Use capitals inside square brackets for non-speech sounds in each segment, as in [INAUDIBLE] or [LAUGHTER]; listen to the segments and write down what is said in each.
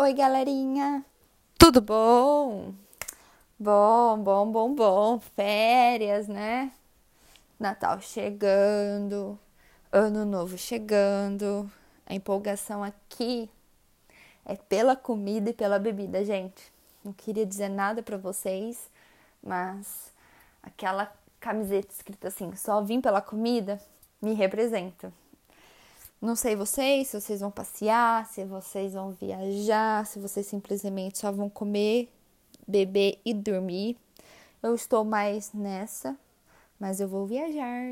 Oi, galerinha! Tudo bom? Bom, bom, bom, bom. Férias, né? Natal chegando, Ano Novo chegando. A empolgação aqui é pela comida e pela bebida, gente. Não queria dizer nada para vocês, mas aquela camiseta escrita assim, só vim pela comida, me representa. Não sei vocês, se vocês vão passear, se vocês vão viajar, se vocês simplesmente só vão comer, beber e dormir. Eu estou mais nessa, mas eu vou viajar.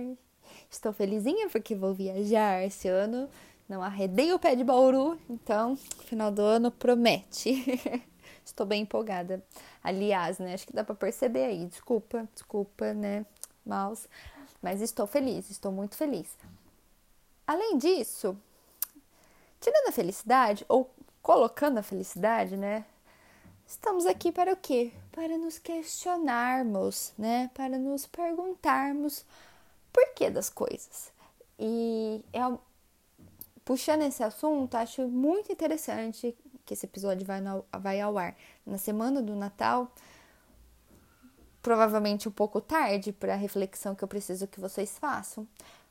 Estou felizinha porque vou viajar esse ano. Não arredei o pé de Bauru, então final do ano promete. [LAUGHS] Estou bem empolgada. Aliás, né? Acho que dá para perceber aí. Desculpa, desculpa, né? Maus. Mas estou feliz, estou muito feliz. Além disso, tirando a felicidade, ou colocando a felicidade, né? Estamos aqui para o quê? Para nos questionarmos, né? Para nos perguntarmos por que das coisas. E é, puxando esse assunto, acho muito interessante que esse episódio vai, no, vai ao ar na semana do Natal. Provavelmente um pouco tarde para a reflexão que eu preciso que vocês façam.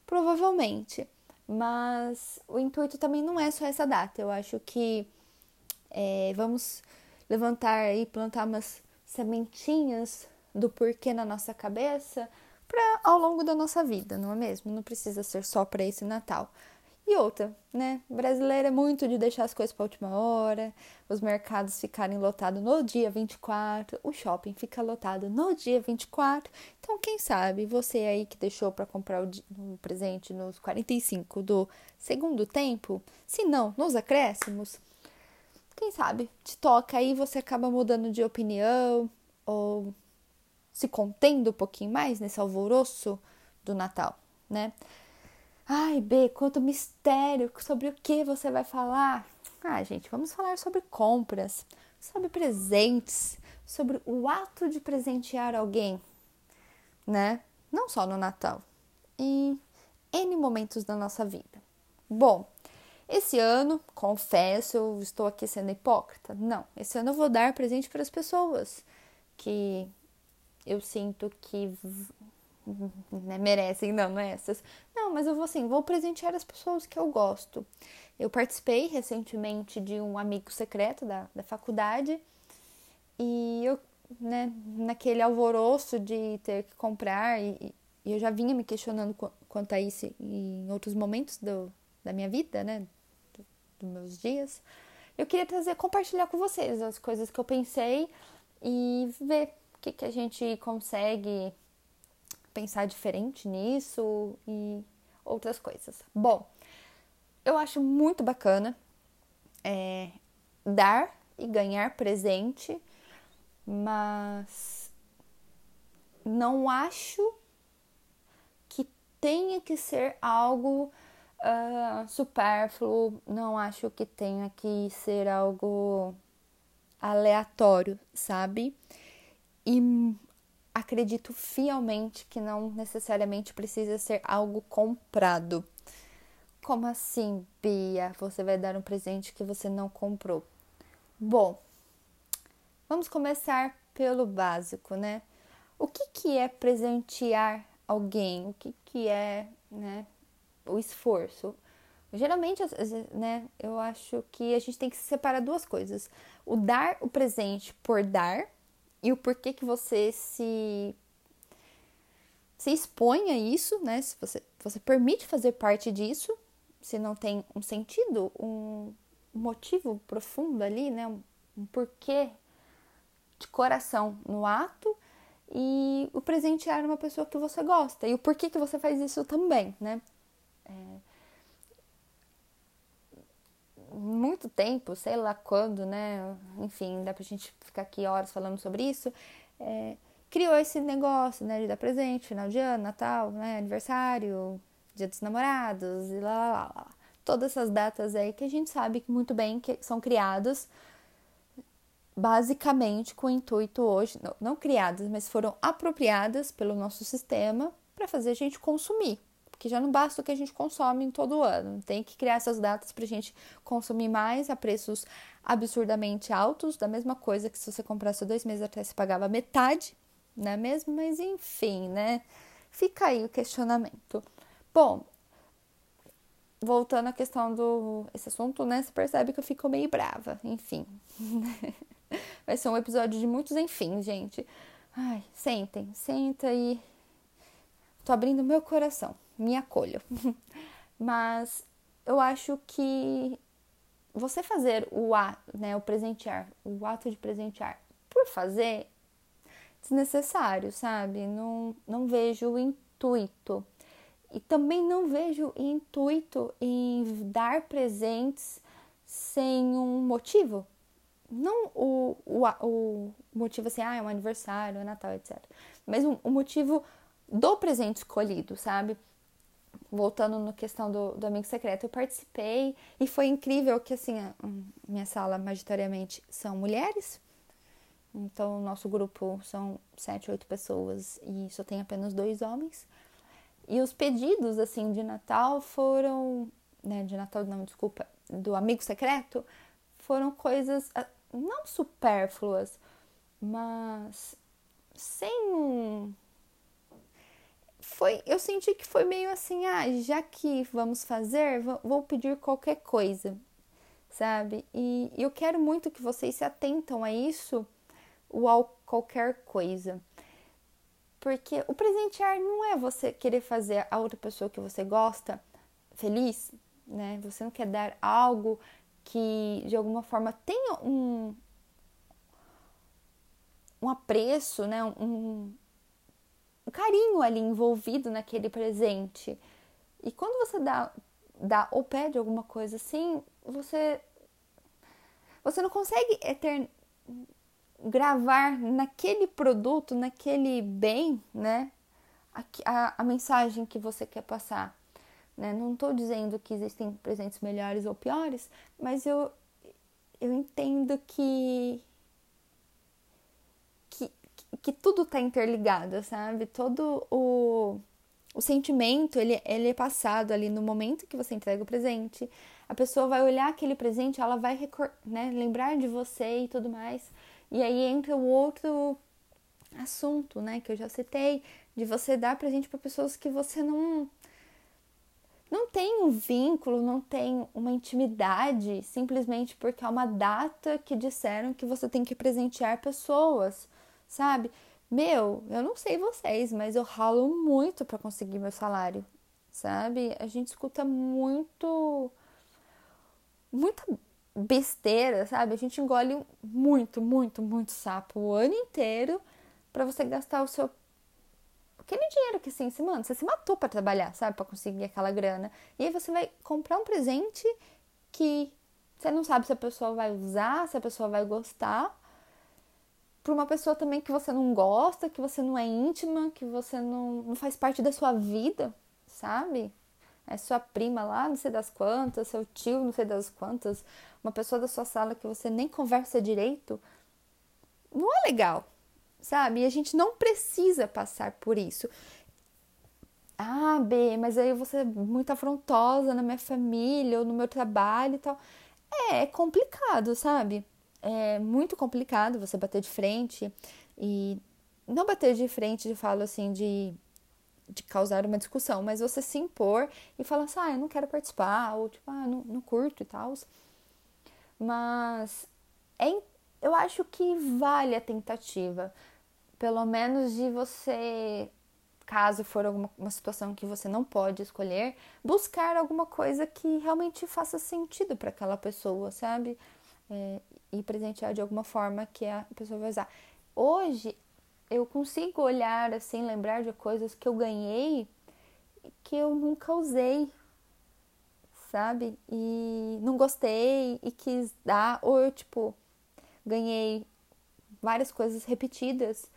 Provavelmente. Mas o intuito também não é só essa data. Eu acho que é, vamos levantar e plantar umas sementinhas do porquê na nossa cabeça para ao longo da nossa vida, não é mesmo? Não precisa ser só para esse Natal. E outra, né? Brasileiro é muito de deixar as coisas para última hora, os mercados ficarem lotados no dia 24, o shopping fica lotado no dia 24. Então, quem sabe você aí que deixou para comprar o, o presente nos 45 do segundo tempo, se não, nos acréscimos, quem sabe te toca aí você acaba mudando de opinião ou se contendo um pouquinho mais nesse alvoroço do Natal, né? Ai, B, quanto mistério, sobre o que você vai falar? Ah, gente, vamos falar sobre compras, sobre presentes, sobre o ato de presentear alguém, né? Não só no Natal, em N momentos da nossa vida. Bom, esse ano, confesso, eu estou aqui sendo hipócrita. Não, esse ano eu vou dar presente para as pessoas que eu sinto que né, merecem, não, não é essas. Não, mas eu vou assim, vou presentear as pessoas que eu gosto. Eu participei recentemente de um amigo secreto da, da faculdade e eu, né, naquele alvoroço de ter que comprar, e, e eu já vinha me questionando quanto a isso em outros momentos do, da minha vida, né, dos do meus dias. Eu queria trazer, compartilhar com vocês as coisas que eu pensei e ver o que, que a gente consegue pensar diferente nisso e outras coisas. Bom, eu acho muito bacana é, dar e ganhar presente, mas não acho que tenha que ser algo uh, supérfluo, não acho que tenha que ser algo aleatório, sabe? E acredito fielmente que não necessariamente precisa ser algo comprado. Como assim, Bia? Você vai dar um presente que você não comprou? Bom, vamos começar pelo básico, né? O que, que é presentear alguém? O que, que é né, o esforço? Geralmente, né, eu acho que a gente tem que separar duas coisas: o dar o presente por dar e o porquê que você se se expõe a isso, né? Se você, você permite fazer parte disso, se não tem um sentido, um motivo profundo ali, né? Um, um porquê de coração no ato e o presentear uma pessoa que você gosta e o porquê que você faz isso também, né? É, muito tempo, sei lá quando, né? Enfim, dá pra gente ficar aqui horas falando sobre isso. É, criou esse negócio, né? De dar presente, final de ano, Natal, né? Aniversário, Dia dos Namorados e lá, lá, lá, lá. Todas essas datas aí que a gente sabe que muito bem que são criadas basicamente com o intuito hoje, não, não criadas, mas foram apropriadas pelo nosso sistema para fazer a gente consumir, Porque já não basta o que a gente consome em todo ano. Tem que criar essas datas para a gente consumir mais a preços absurdamente altos, da mesma coisa que se você comprasse dois meses atrás você pagava metade, não é mesmo? Mas enfim, né? Fica aí o questionamento. Bom, voltando à questão do esse assunto, né? Você percebe que eu fico meio brava. Enfim. [LAUGHS] Vai ser um episódio de muitos enfim, gente. Ai, sentem, senta e tô abrindo meu coração, me acolho. [LAUGHS] Mas eu acho que você fazer o ato, né, o presentear, o ato de presentear por fazer desnecessário, sabe? Não, não vejo o intuito. E também não vejo intuito em dar presentes sem um motivo. Não o, o, o motivo assim, ah, é um aniversário, é Natal, etc. Mas o um, um motivo do presente escolhido, sabe? Voltando na questão do, do amigo secreto, eu participei e foi incrível que, assim, a, minha sala, majoritariamente, são mulheres. Então, o nosso grupo são sete, oito pessoas e só tem apenas dois homens. E os pedidos, assim, de Natal foram. Né, de Natal, não, desculpa, do amigo secreto, foram coisas ah, não supérfluas, mas sem um. Foi, eu senti que foi meio assim, ah, já que vamos fazer, vou pedir qualquer coisa, sabe? E eu quero muito que vocês se atentam a isso, o ao qualquer coisa. Porque o presentear não é você querer fazer a outra pessoa que você gosta feliz, né? Você não quer dar algo que de alguma forma tenha um, um apreço, né? Um, carinho ali envolvido naquele presente. E quando você dá, dá ou pede alguma coisa assim, você você não consegue etern, gravar naquele produto, naquele bem, né? A, a, a mensagem que você quer passar. Né? Não estou dizendo que existem presentes melhores ou piores, mas eu, eu entendo que, que, tudo está interligado, sabe? Todo o, o sentimento ele, ele é passado ali no momento que você entrega o presente. A pessoa vai olhar aquele presente, ela vai né, lembrar de você e tudo mais. E aí entra o outro assunto, né, que eu já citei, de você dar presente para pessoas que você não não tem um vínculo, não tem uma intimidade, simplesmente porque é uma data que disseram que você tem que presentear pessoas, sabe? Meu, eu não sei vocês, mas eu ralo muito para conseguir meu salário, sabe? A gente escuta muito muita besteira, sabe? A gente engole muito, muito, muito sapo o ano inteiro para você gastar o seu aquele dinheiro que assim, mano, você se matou para trabalhar, sabe, para conseguir aquela grana. E aí você vai comprar um presente que você não sabe se a pessoa vai usar, se a pessoa vai gostar. Para uma pessoa também que você não gosta, que você não é íntima, que você não, não faz parte da sua vida, sabe? É sua prima lá, não sei das quantas, seu tio, não sei das quantas, uma pessoa da sua sala que você nem conversa direito. Não é legal, sabe? E a gente não precisa passar por isso. Ah, B, mas aí você é muito afrontosa na minha família ou no meu trabalho e tal. É, é complicado, sabe? É muito complicado você bater de frente e não bater de frente, de falo assim, de, de causar uma discussão, mas você se impor e falar assim, ah, eu não quero participar, ou tipo, ah, não, não curto e tal. Mas é, eu acho que vale a tentativa pelo menos de você, caso for alguma uma situação que você não pode escolher, buscar alguma coisa que realmente faça sentido para aquela pessoa, sabe? É, e presentear de alguma forma que a pessoa vai usar. Hoje eu consigo olhar assim, lembrar de coisas que eu ganhei que eu nunca usei, sabe? E não gostei e quis dar, ou eu, tipo, ganhei várias coisas repetidas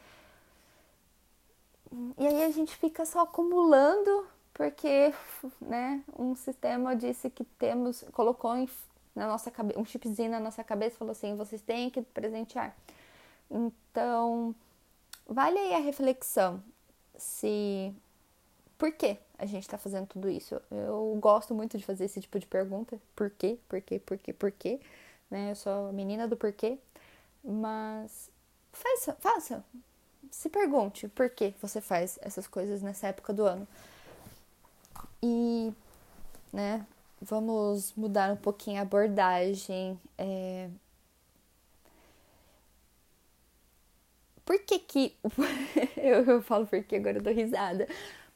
e aí a gente fica só acumulando porque, né, um sistema disse que temos, colocou em, na nossa um chipzinho na nossa cabeça falou assim, vocês têm que presentear. Então, vale aí a reflexão se por que a gente está fazendo tudo isso? Eu gosto muito de fazer esse tipo de pergunta. Por quê? Por quê? Por quê? Por quê? Né? Eu sou a menina do porquê. Mas faça, faça. Se pergunte por que você faz essas coisas nessa época do ano. E, né, vamos mudar um pouquinho a abordagem. É... Por que que. [LAUGHS] eu, falo porque agora eu dou risada.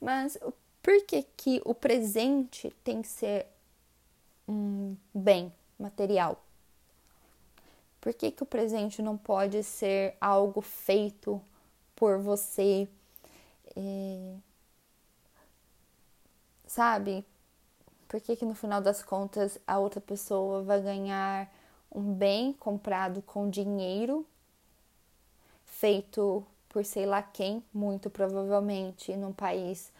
Mas por que que o presente tem que ser um bem material? Por que, que o presente não pode ser algo feito por você? É... Sabe? Por que, que no final das contas a outra pessoa vai ganhar um bem comprado com dinheiro, feito por sei lá quem, muito provavelmente num país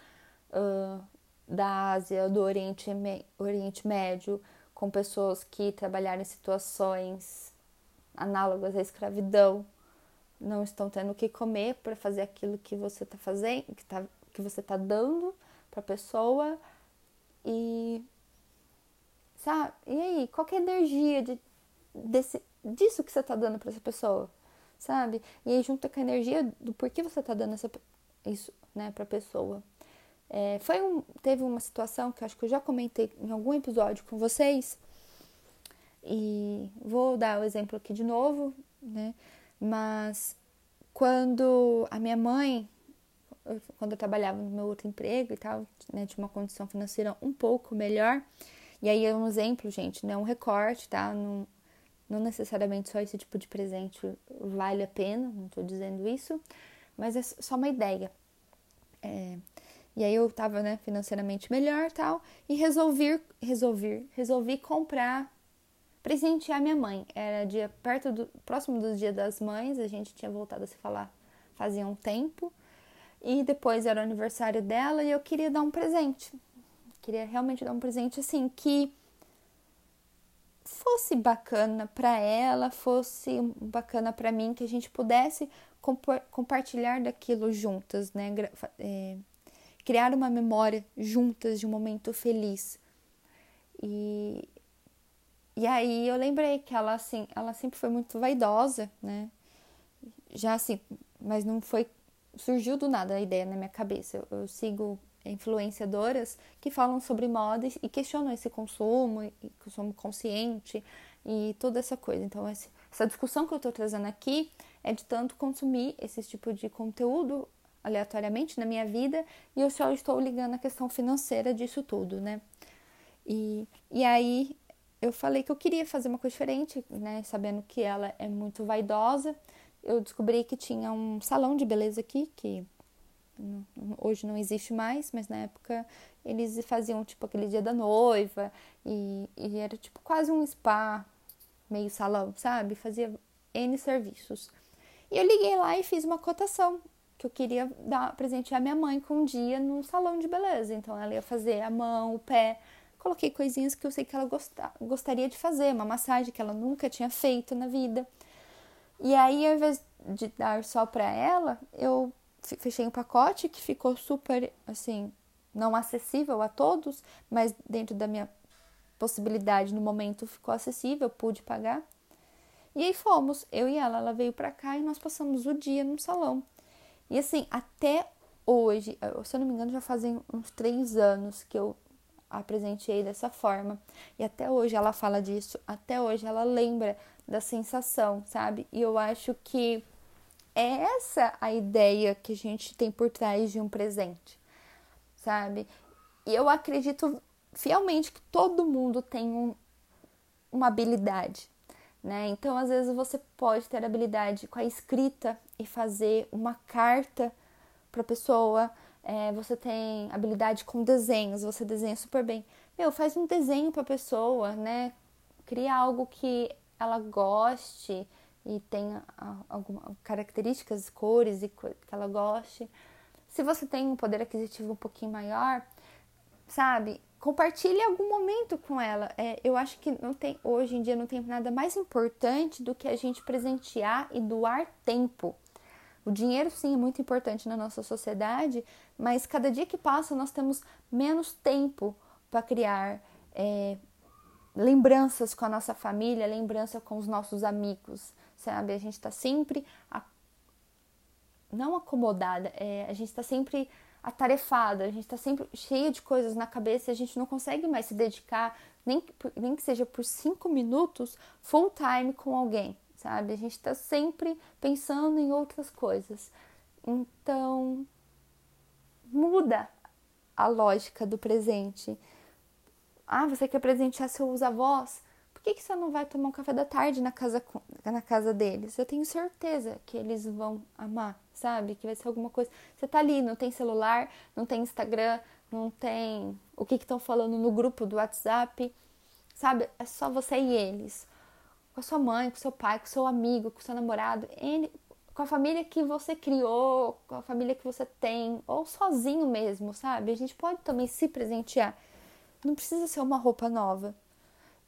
uh, da Ásia, do Oriente, Oriente Médio, com pessoas que trabalharam em situações análogas à escravidão, não estão tendo o que comer para fazer aquilo que você está fazendo, que, tá, que você está dando para a pessoa e sabe? E aí, qual é a energia de, desse, disso que você está dando para essa pessoa, sabe? E aí junta com a energia do porquê você está dando essa, isso, né, para a pessoa. É, foi um, teve uma situação que eu acho que eu já comentei em algum episódio com vocês e vou dar o exemplo aqui de novo, né? Mas quando a minha mãe quando eu trabalhava no meu outro emprego e tal, né, tinha uma condição financeira um pouco melhor. E aí é um exemplo, gente, não é um recorte, tá? Não, não necessariamente só esse tipo de presente vale a pena, não estou dizendo isso, mas é só uma ideia. É, e aí eu tava, né, financeiramente melhor tal, e resolvi, resolvi, resolvi comprar, presentear minha mãe. Era dia perto do, próximo do dia das mães, a gente tinha voltado a se falar fazia um tempo. E depois era o aniversário dela e eu queria dar um presente. Queria realmente dar um presente assim que fosse bacana para ela, fosse bacana para mim, que a gente pudesse compartilhar daquilo juntas, né? É, criar uma memória juntas de um momento feliz. E, e aí eu lembrei que ela assim, ela sempre foi muito vaidosa, né? Já assim, mas não foi surgiu do nada a ideia na minha cabeça. Eu, eu sigo influenciadoras que falam sobre moda e questionam esse consumo, e consumo consciente e toda essa coisa. Então, essa discussão que eu estou trazendo aqui é de tanto consumir esse tipo de conteúdo aleatoriamente na minha vida e eu só estou ligando a questão financeira disso tudo, né? E, e aí eu falei que eu queria fazer uma coisa diferente, né? Sabendo que ela é muito vaidosa eu descobri que tinha um salão de beleza aqui, que hoje não existe mais, mas na época eles faziam tipo aquele dia da noiva e, e era tipo quase um spa, meio salão, sabe? Fazia N serviços. E eu liguei lá e fiz uma cotação que eu queria dar presentear minha mãe com um dia no salão de beleza. Então ela ia fazer a mão, o pé. Coloquei coisinhas que eu sei que ela gostar, gostaria de fazer, uma massagem que ela nunca tinha feito na vida. E aí, ao invés de dar só para ela, eu fechei um pacote que ficou super, assim, não acessível a todos, mas dentro da minha possibilidade no momento ficou acessível, pude pagar. E aí fomos, eu e ela, ela veio para cá e nós passamos o dia no salão. E assim, até hoje, se eu não me engano, já fazem uns três anos que eu a presenteei dessa forma. E até hoje ela fala disso, até hoje ela lembra da sensação, sabe? E eu acho que é essa a ideia que a gente tem por trás de um presente, sabe? E eu acredito fielmente que todo mundo tem um, uma habilidade, né? Então, às vezes você pode ter habilidade com a escrita e fazer uma carta para a pessoa. É, você tem habilidade com desenhos, você desenha super bem. Meu, faz um desenho para a pessoa, né? Cria algo que ela goste e tenha algumas características, cores e que ela goste. Se você tem um poder aquisitivo um pouquinho maior, sabe, compartilhe algum momento com ela. É, eu acho que não tem hoje em dia não tem nada mais importante do que a gente presentear e doar tempo, O dinheiro, sim, é muito importante na nossa sociedade, mas cada dia que passa nós temos menos tempo para criar é, lembranças com a nossa família, lembrança com os nossos amigos, sabe? A gente está sempre a... não acomodada, é, a gente está sempre atarefada, a gente está sempre cheia de coisas na cabeça e a gente não consegue mais se dedicar, nem, nem que seja por cinco minutos, full time com alguém, sabe? A gente está sempre pensando em outras coisas. Então, muda a lógica do presente. Ah, você quer presentear seus avós? Por que, que você não vai tomar um café da tarde na casa, na casa deles? Eu tenho certeza que eles vão amar, sabe? Que vai ser alguma coisa. Você tá ali, não tem celular, não tem Instagram, não tem o que estão falando no grupo do WhatsApp, sabe? É só você e eles com a sua mãe, com seu pai, com seu amigo, com seu namorado, com a família que você criou, com a família que você tem, ou sozinho mesmo, sabe? A gente pode também se presentear. Não precisa ser uma roupa nova.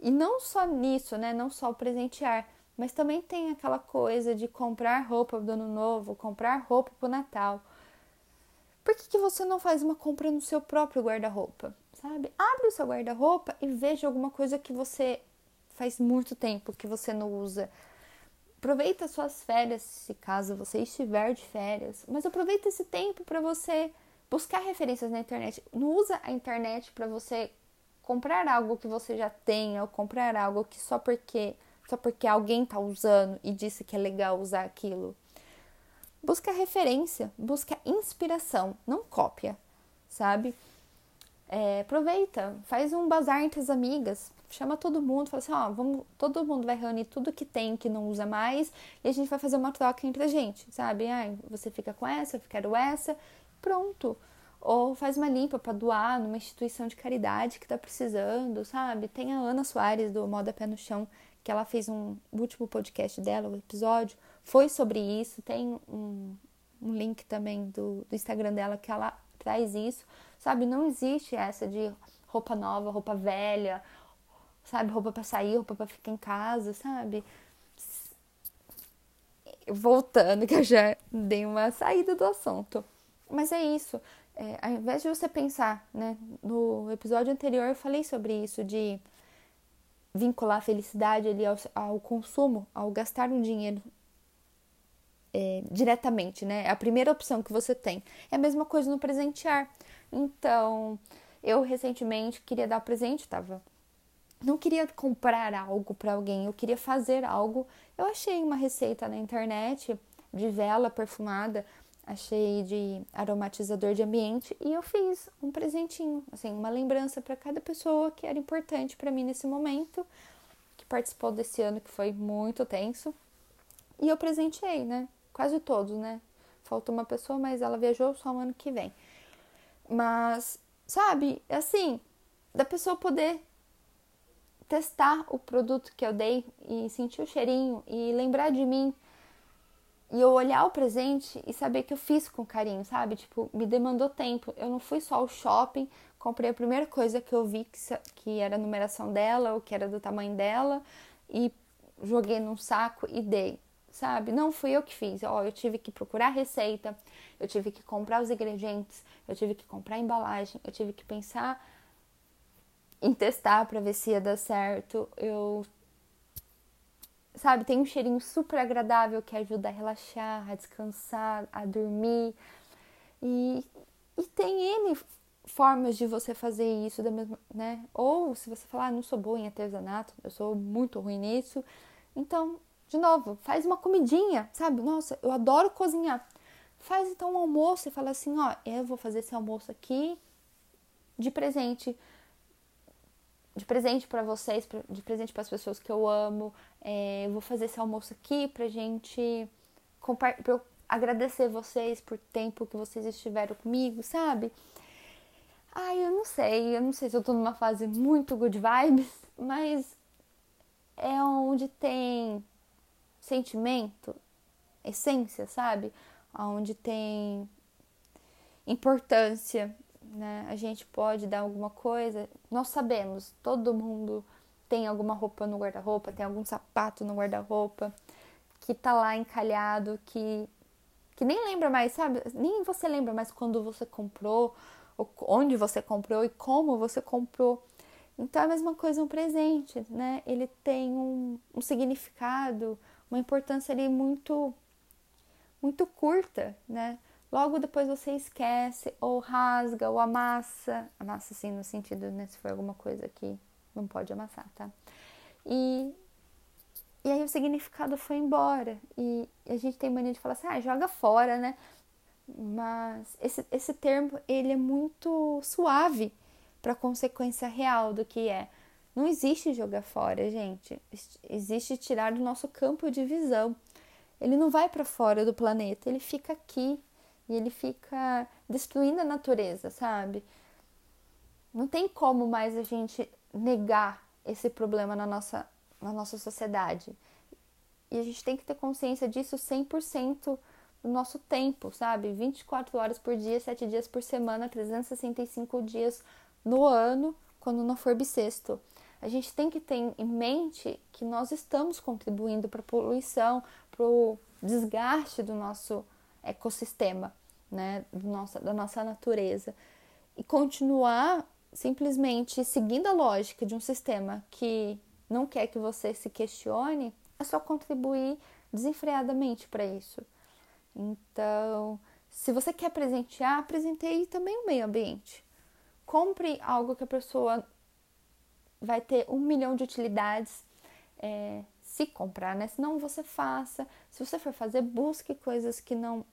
E não só nisso, né? Não só presentear, mas também tem aquela coisa de comprar roupa do ano novo, comprar roupa pro Natal. Por que, que você não faz uma compra no seu próprio guarda-roupa? Sabe? Abre o seu guarda-roupa e veja alguma coisa que você faz muito tempo que você não usa. Aproveita suas férias, se caso você estiver de férias, mas aproveita esse tempo para você buscar referências na internet. Não usa a internet para você comprar algo que você já tenha ou comprar algo que só porque só porque alguém tá usando e disse que é legal usar aquilo. Busca referência, busca inspiração, não cópia, sabe? É, aproveita, faz um bazar entre as amigas, chama todo mundo, fala assim, ó, vamos, todo mundo vai reunir tudo que tem que não usa mais e a gente vai fazer uma troca entre a gente, sabe? Ai, você fica com essa, eu quero essa, pronto. Ou faz uma limpa para doar numa instituição de caridade que tá precisando, sabe? Tem a Ana Soares do Moda Pé no Chão, que ela fez um último podcast dela, o episódio, foi sobre isso. Tem um, um link também do, do Instagram dela que ela traz isso, sabe? Não existe essa de roupa nova, roupa velha, sabe? Roupa para sair, roupa para ficar em casa, sabe? Voltando, [LAUGHS] que eu já dei uma saída do assunto. Mas é isso. É, ao invés de você pensar, né? No episódio anterior eu falei sobre isso, de vincular a felicidade ali ao, ao consumo, ao gastar um dinheiro é, diretamente, né? É a primeira opção que você tem. É a mesma coisa no presentear. Então, eu recentemente queria dar presente, tava não queria comprar algo para alguém, eu queria fazer algo. Eu achei uma receita na internet de vela perfumada, achei de aromatizador de ambiente e eu fiz um presentinho, assim, uma lembrança para cada pessoa que era importante para mim nesse momento, que participou desse ano que foi muito tenso. E eu presenteei, né? Quase todos, né? Faltou uma pessoa, mas ela viajou só no ano que vem. Mas, sabe, assim, da pessoa poder testar o produto que eu dei e sentir o cheirinho e lembrar de mim e eu olhar o presente e saber que eu fiz com carinho, sabe? Tipo, me demandou tempo. Eu não fui só ao shopping, comprei a primeira coisa que eu vi que, que era a numeração dela ou que era do tamanho dela e joguei num saco e dei, sabe? Não fui eu que fiz. Ó, eu tive que procurar receita, eu tive que comprar os ingredientes, eu tive que comprar a embalagem, eu tive que pensar em testar para ver se ia dar certo. Eu sabe, tem um cheirinho super agradável que ajuda a relaxar, a descansar, a dormir. E, e tem N formas de você fazer isso da mesma, né? Ou se você falar, ah, não sou boa em artesanato, eu sou muito ruim nisso. Então, de novo, faz uma comidinha, sabe? Nossa, eu adoro cozinhar. Faz então um almoço e fala assim, ó, eu vou fazer esse almoço aqui de presente de presente para vocês, de presente para as pessoas que eu amo. É, eu vou fazer esse almoço aqui pra gente pra eu agradecer vocês por tempo que vocês estiveram comigo, sabe? Ai, eu não sei, eu não sei se eu tô numa fase muito good vibes, [LAUGHS] mas é onde tem sentimento, essência, sabe? Onde tem importância, né? A gente pode dar alguma coisa. Nós sabemos, todo mundo tem alguma roupa no guarda-roupa, tem algum sapato no guarda-roupa que tá lá encalhado, que que nem lembra mais, sabe? Nem você lembra mais quando você comprou, onde você comprou e como você comprou. Então é a mesma coisa um presente, né? Ele tem um, um significado, uma importância ali muito, muito curta, né? Logo depois você esquece, ou rasga, ou amassa. Amassa, assim, no sentido, né? Se for alguma coisa que não pode amassar, tá? E, e aí o significado foi embora. E a gente tem mania de falar assim, ah, joga fora, né? Mas esse, esse termo, ele é muito suave para a consequência real do que é. Não existe jogar fora, gente. Existe tirar do nosso campo de visão. Ele não vai para fora do planeta, ele fica aqui e ele fica destruindo a natureza, sabe? Não tem como mais a gente negar esse problema na nossa, na nossa sociedade. E a gente tem que ter consciência disso 100% do nosso tempo, sabe? 24 horas por dia, 7 dias por semana, 365 dias no ano, quando não for bissexto. A gente tem que ter em mente que nós estamos contribuindo para a poluição, para o desgaste do nosso ecossistema, né, do nosso, da nossa natureza. E continuar simplesmente seguindo a lógica de um sistema que não quer que você se questione, é só contribuir desenfreadamente para isso. Então, se você quer presentear, apresentei também o meio ambiente. Compre algo que a pessoa vai ter um milhão de utilidades. É, se comprar, né? Se não, você faça. Se você for fazer, busque coisas que não,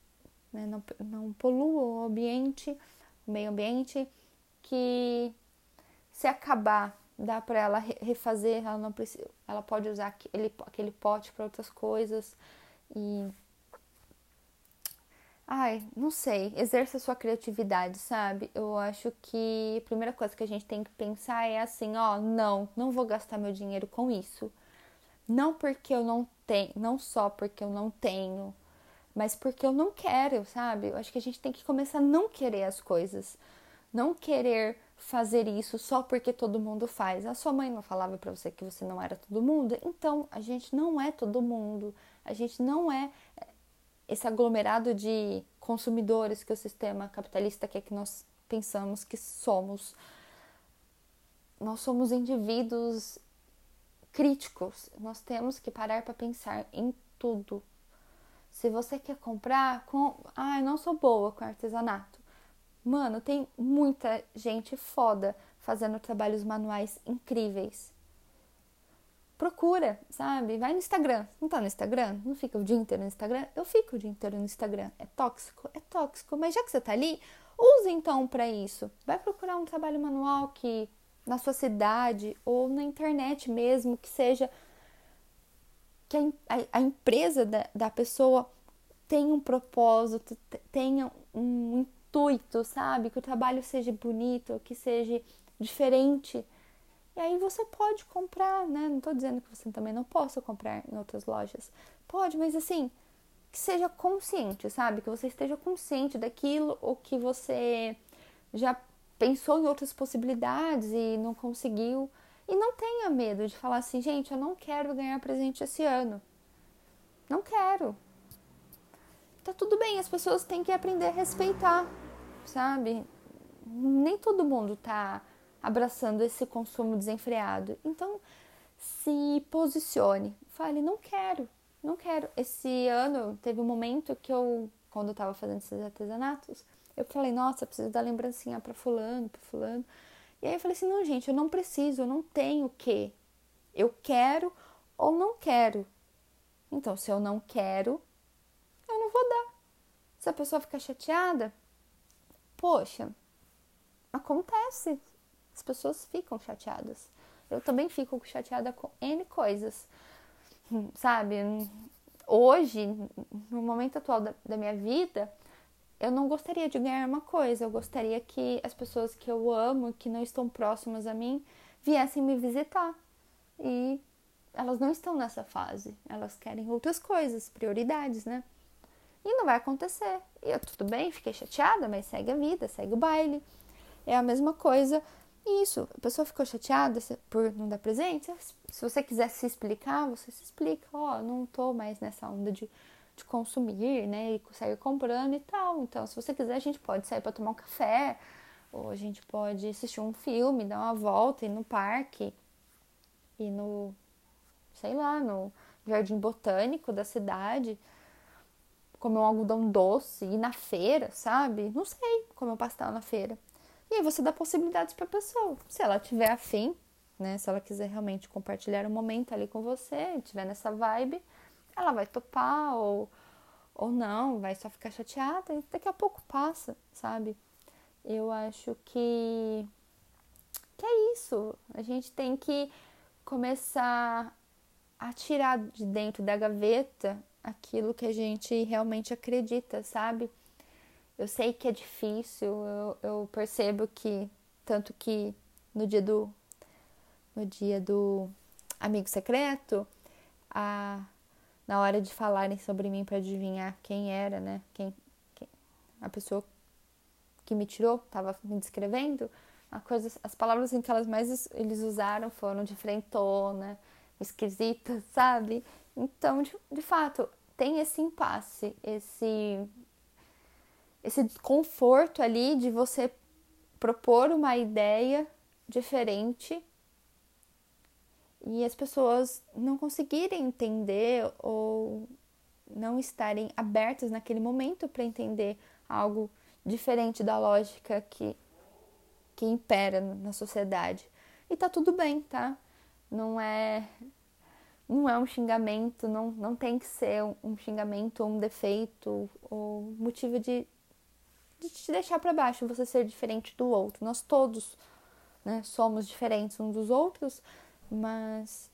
né, não, não poluam o ambiente, o meio ambiente, que se acabar, dá para ela refazer, ela não precisa, ela pode usar aquele, aquele pote para outras coisas e Ai, não sei, exerça sua criatividade, sabe? Eu acho que a primeira coisa que a gente tem que pensar é assim, ó, não, não vou gastar meu dinheiro com isso. Não porque eu não tenho, não só porque eu não tenho, mas porque eu não quero, sabe? Eu acho que a gente tem que começar a não querer as coisas. Não querer fazer isso só porque todo mundo faz. A sua mãe não falava para você que você não era todo mundo? Então, a gente não é todo mundo. A gente não é esse aglomerado de consumidores que o sistema capitalista quer que nós pensamos que somos. Nós somos indivíduos críticos. Nós temos que parar para pensar em tudo. Se você quer comprar com, ah, eu não sou boa com artesanato. Mano, tem muita gente foda fazendo trabalhos manuais incríveis. Procura, sabe? Vai no Instagram. Não tá no Instagram? Não fica o dia inteiro no Instagram? Eu fico o dia inteiro no Instagram. É tóxico? É tóxico. Mas já que você tá ali, use então para isso. Vai procurar um trabalho manual que na sua cidade ou na internet mesmo, que seja que a, a, a empresa da, da pessoa tenha um propósito, tenha um intuito, sabe? Que o trabalho seja bonito, que seja diferente. E aí você pode comprar, né? Não estou dizendo que você também não possa comprar em outras lojas. Pode, mas assim, que seja consciente, sabe? Que você esteja consciente daquilo ou que você já pensou em outras possibilidades e não conseguiu. E não tenha medo de falar assim, gente, eu não quero ganhar presente esse ano. Não quero. Tá tudo bem, as pessoas têm que aprender a respeitar, sabe? Nem todo mundo tá abraçando esse consumo desenfreado. Então, se posicione, fale, não quero, não quero. Esse ano teve um momento que eu, quando eu tava fazendo esses artesanatos, eu falei, nossa, preciso dar lembrancinha para fulano, para fulano. E aí eu falei assim, não, gente, eu não preciso, eu não tenho o que. Eu quero ou não quero. Então, se eu não quero, eu não vou dar. Se a pessoa ficar chateada, poxa, acontece. As pessoas ficam chateadas. Eu também fico chateada com N coisas, sabe? Hoje, no momento atual da, da minha vida, eu não gostaria de ganhar uma coisa, eu gostaria que as pessoas que eu amo, que não estão próximas a mim, viessem me visitar. E elas não estão nessa fase, elas querem outras coisas, prioridades, né? E não vai acontecer. E eu, tudo bem, fiquei chateada, mas segue a vida, segue o baile. É a mesma coisa isso, a pessoa ficou chateada por não dar presente. Se você quiser se explicar, você se explica. Ó, oh, não tô mais nessa onda de, de consumir, né? E sair comprando e tal. Então, se você quiser, a gente pode sair para tomar um café, ou a gente pode assistir um filme, dar uma volta, ir no parque, ir no, sei lá, no jardim botânico da cidade, comer um algodão doce, ir na feira, sabe? Não sei, comer um pastel na feira. E aí você dá possibilidades para a pessoa. Se ela tiver afim, né? Se ela quiser realmente compartilhar um momento ali com você, tiver nessa vibe, ela vai topar ou, ou não, vai só ficar chateada e daqui a pouco passa, sabe? Eu acho que, que é isso. A gente tem que começar a tirar de dentro da gaveta aquilo que a gente realmente acredita, sabe? Eu sei que é difícil, eu, eu percebo que, tanto que no dia do, no dia do amigo secreto, a, na hora de falarem sobre mim para adivinhar quem era, né? Quem, quem, a pessoa que me tirou estava me descrevendo. Coisa, as palavras em que elas mais eles usaram foram diferentona, esquisita, sabe? Então, de, de fato, tem esse impasse, esse esse desconforto ali de você propor uma ideia diferente e as pessoas não conseguirem entender ou não estarem abertas naquele momento para entender algo diferente da lógica que, que impera na sociedade. E tá tudo bem, tá? Não é não é um xingamento, não, não tem que ser um, xingamento ou um defeito ou motivo de, de te deixar para baixo, você ser diferente do outro. Nós todos né, somos diferentes uns dos outros, mas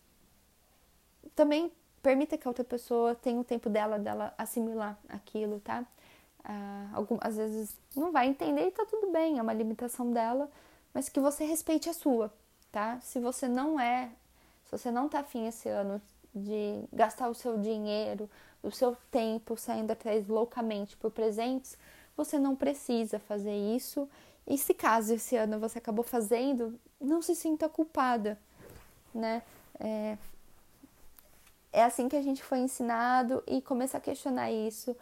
também permita que a outra pessoa tenha o tempo dela, dela assimilar aquilo, tá? Ah, algum, às vezes não vai entender e tá tudo bem, é uma limitação dela, mas que você respeite a sua, tá? Se você não é, se você não tá afim esse ano de gastar o seu dinheiro, o seu tempo saindo atrás loucamente por presentes, você não precisa fazer isso. E se caso esse ano você acabou fazendo, não se sinta culpada, né? É, é assim que a gente foi ensinado e começar a questionar isso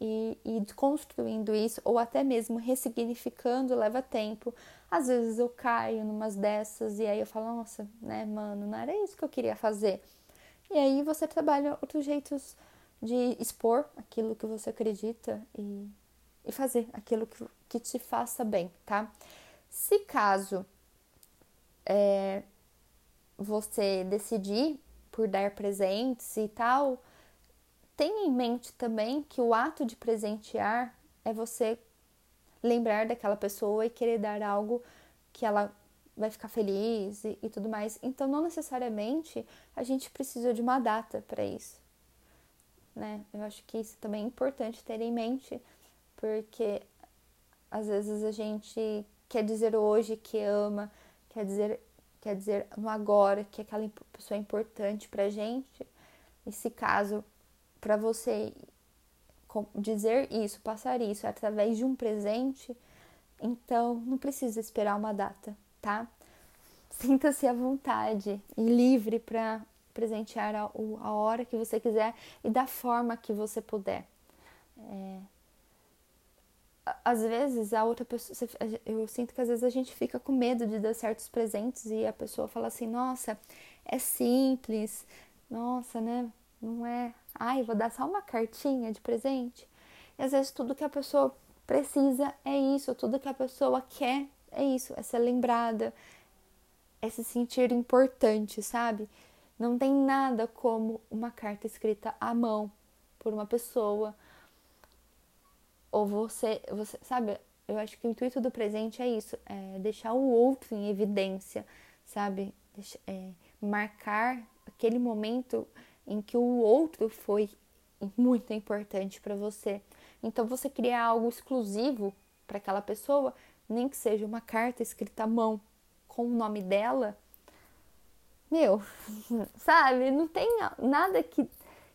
e, e construindo isso, ou até mesmo ressignificando, leva tempo. Às vezes eu caio numas dessas e aí eu falo, nossa, né, mano, não era isso que eu queria fazer. E aí você trabalha outros jeitos de expor aquilo que você acredita e, e fazer aquilo que, que te faça bem, tá? Se caso é, você decidir por dar presentes e tal, tenha em mente também que o ato de presentear é você lembrar daquela pessoa e querer dar algo que ela vai ficar feliz e, e tudo mais. Então, não necessariamente a gente precisa de uma data para isso, né? Eu acho que isso também é importante ter em mente, porque às vezes a gente quer dizer hoje que ama, quer dizer quer dizer no agora que aquela pessoa é importante pra gente. E se caso para você dizer isso, passar isso através de um presente, então não precisa esperar uma data, tá? Sinta-se à vontade e livre para presentear a, a, hora que você quiser e da forma que você puder. É, às vezes a outra pessoa, eu sinto que às vezes a gente fica com medo de dar certos presentes e a pessoa fala assim: nossa, é simples, nossa, né? Não é, ai, vou dar só uma cartinha de presente. E às vezes tudo que a pessoa precisa é isso, tudo que a pessoa quer é isso, é ser lembrada, é se sentir importante, sabe? Não tem nada como uma carta escrita à mão por uma pessoa ou você, você sabe? Eu acho que o intuito do presente é isso, é deixar o outro em evidência, sabe? Deixa, é, marcar aquele momento em que o outro foi muito importante para você. Então você criar algo exclusivo para aquela pessoa, nem que seja uma carta escrita à mão com o nome dela. Meu, [LAUGHS] sabe? Não tem nada que,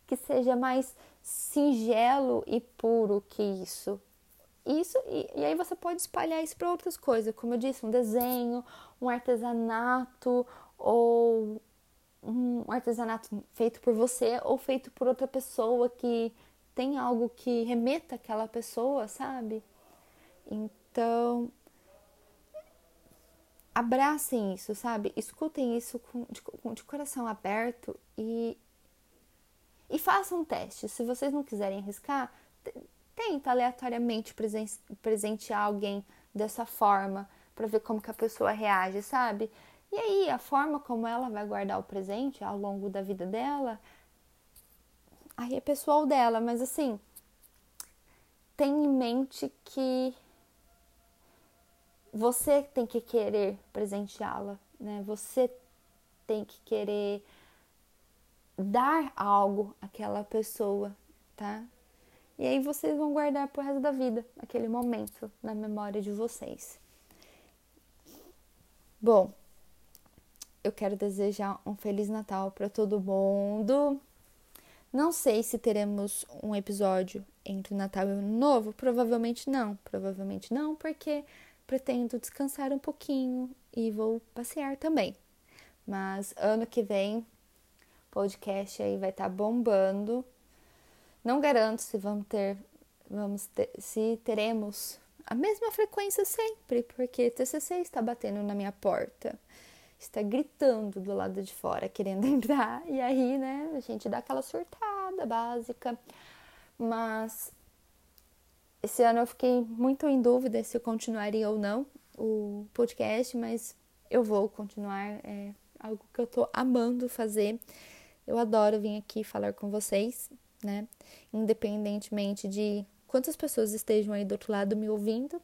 que seja mais singelo e puro que isso. Isso e, e aí você pode espalhar isso para outras coisas, como eu disse, um desenho, um artesanato ou um artesanato feito por você ou feito por outra pessoa que tem algo que remeta aquela pessoa, sabe? Então, abracem isso, sabe? Escutem isso com, de, de coração aberto e façam um teste. Se vocês não quiserem arriscar, tenta aleatoriamente presentear alguém dessa forma para ver como que a pessoa reage, sabe? E aí, a forma como ela vai guardar o presente ao longo da vida dela, aí é pessoal dela, mas assim, tem em mente que você tem que querer presenteá-la, né? Você tem que querer dar algo àquela pessoa, tá? E aí vocês vão guardar pro resto da vida aquele momento na memória de vocês. Bom, eu quero desejar um feliz Natal para todo mundo. Não sei se teremos um episódio entre Natal e Ano Novo, provavelmente não, provavelmente não, porque pretendo descansar um pouquinho e vou passear também. Mas ano que vem, podcast aí vai estar tá bombando. Não garanto se vamos ter, vamos ter, se teremos a mesma frequência sempre, porque TCC está batendo na minha porta, está gritando do lado de fora, querendo [LAUGHS] entrar, e aí, né, a gente dá aquela surtada básica. Mas esse ano eu fiquei muito em dúvida se eu continuaria ou não o podcast, mas eu vou continuar. É algo que eu tô amando fazer. Eu adoro vir aqui falar com vocês, né? Independentemente de quantas pessoas estejam aí do outro lado me ouvindo,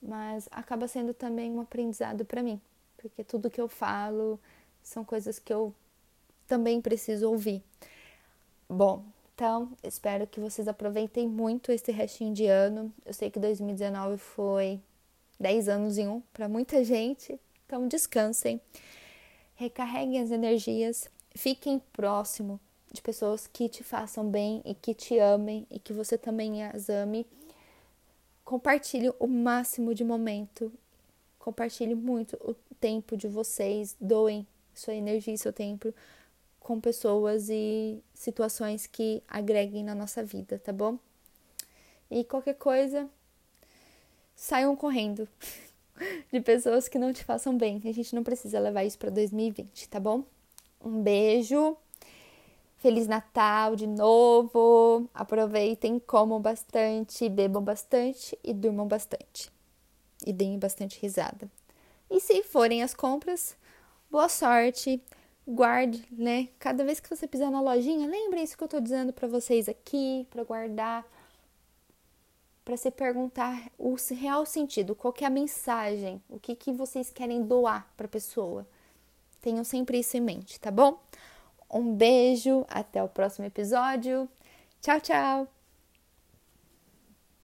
mas acaba sendo também um aprendizado para mim, porque tudo que eu falo são coisas que eu também preciso ouvir. Bom, então, espero que vocês aproveitem muito esse restinho de ano. Eu sei que 2019 foi 10 anos em um para muita gente. Então, descansem, recarreguem as energias, fiquem próximo de pessoas que te façam bem e que te amem e que você também as ame. Compartilhe o máximo de momento. Compartilhe muito o tempo de vocês. Doem sua energia e seu tempo com pessoas e situações que agreguem na nossa vida, tá bom? E qualquer coisa, saiam correndo [LAUGHS] de pessoas que não te façam bem. A gente não precisa levar isso para 2020, tá bom? Um beijo. Feliz Natal de novo. Aproveitem, comam bastante, bebam bastante e durmam bastante. E deem bastante risada. E se forem as compras, boa sorte guarde, né? Cada vez que você pisar na lojinha, lembre isso que eu tô dizendo para vocês aqui, para guardar, para se perguntar o real sentido, qual é a mensagem, o que que vocês querem doar para pessoa. Tenham sempre isso em mente, tá bom? Um beijo, até o próximo episódio. Tchau, tchau.